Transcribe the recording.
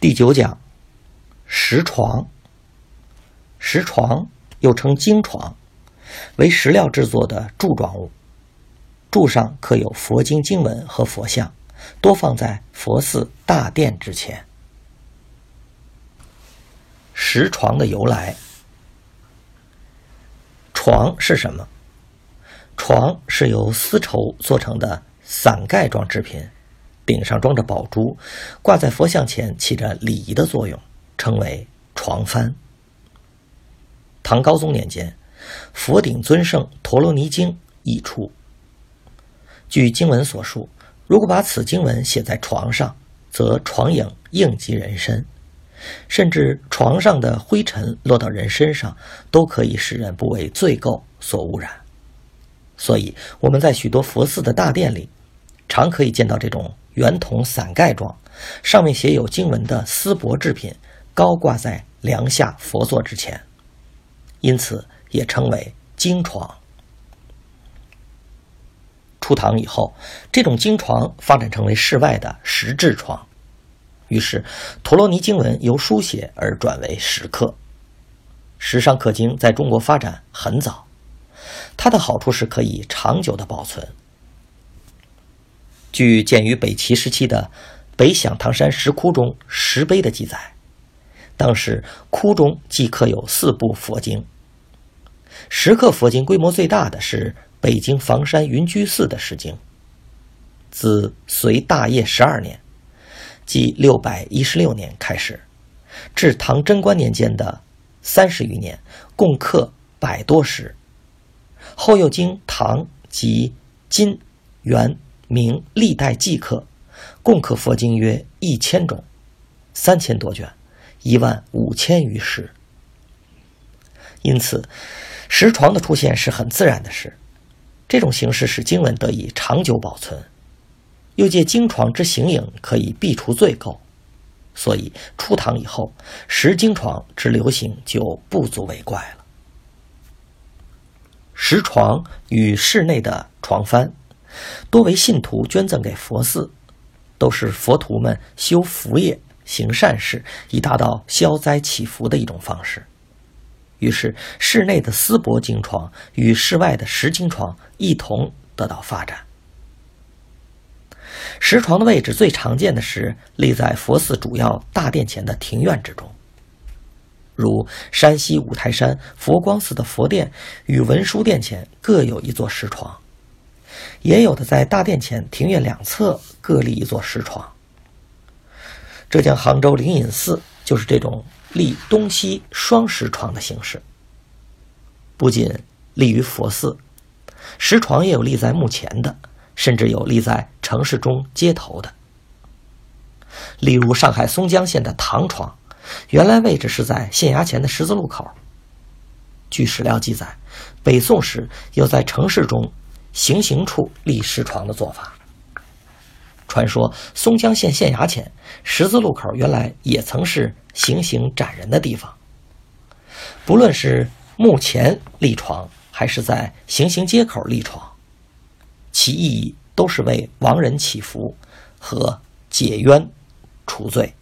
第九讲，石床。石床又称经床，为石料制作的柱状物，柱上刻有佛经经文和佛像，多放在佛寺大殿之前。石床的由来，床是什么？床是由丝绸做成的伞盖状制品。顶上装着宝珠，挂在佛像前，起着礼仪的作用，称为床幡。唐高宗年间，佛顶尊圣陀罗尼经译出。据经文所述，如果把此经文写在床上，则床影应及人身，甚至床上的灰尘落到人身上，都可以使人不为罪垢所污染。所以我们在许多佛寺的大殿里，常可以见到这种。圆筒伞盖状，上面写有经文的丝帛制品，高挂在梁下佛座之前，因此也称为经床。出唐以后，这种经床发展成为室外的石质床，于是陀罗尼经文由书写而转为石刻。石上刻经在中国发展很早，它的好处是可以长久的保存。据建于北齐时期的北响堂山石窟中石碑的记载，当时窟中即刻有四部佛经。石刻佛经规模最大的是北京房山云居寺的石经，自隋大业十二年，即六百一十六年开始，至唐贞观年间的三十余年，共刻百多石。后又经唐及金、元。明历代记刻，共刻佛经约一千种，三千多卷，一万五千余石。因此，石床的出现是很自然的事。这种形式使经文得以长久保存，又借经床之形影可以避除罪垢，所以初唐以后，石经床之流行就不足为怪了。石床与室内的床幡。多为信徒捐赠给佛寺，都是佛徒们修福业、行善事，以达到消灾祈福的一种方式。于是，室内的丝帛经床与室外的石经床一同得到发展。石床的位置最常见的是立在佛寺主要大殿前的庭院之中，如山西五台山佛光寺的佛殿与文殊殿前各有一座石床。也有的在大殿前庭院两侧各立一座石床。浙江杭州灵隐寺就是这种立东西双石床的形式。不仅立于佛寺，石床也有立在墓前的，甚至有立在城市中街头的。例如上海松江县的唐床，原来位置是在县衙前的十字路口。据史料记载，北宋时有在城市中。行刑处立石床的做法。传说松江县县衙前十字路口原来也曾是行刑斩人的地方。不论是墓前立床，还是在行刑街口立床，其意义都是为亡人祈福和解冤除罪。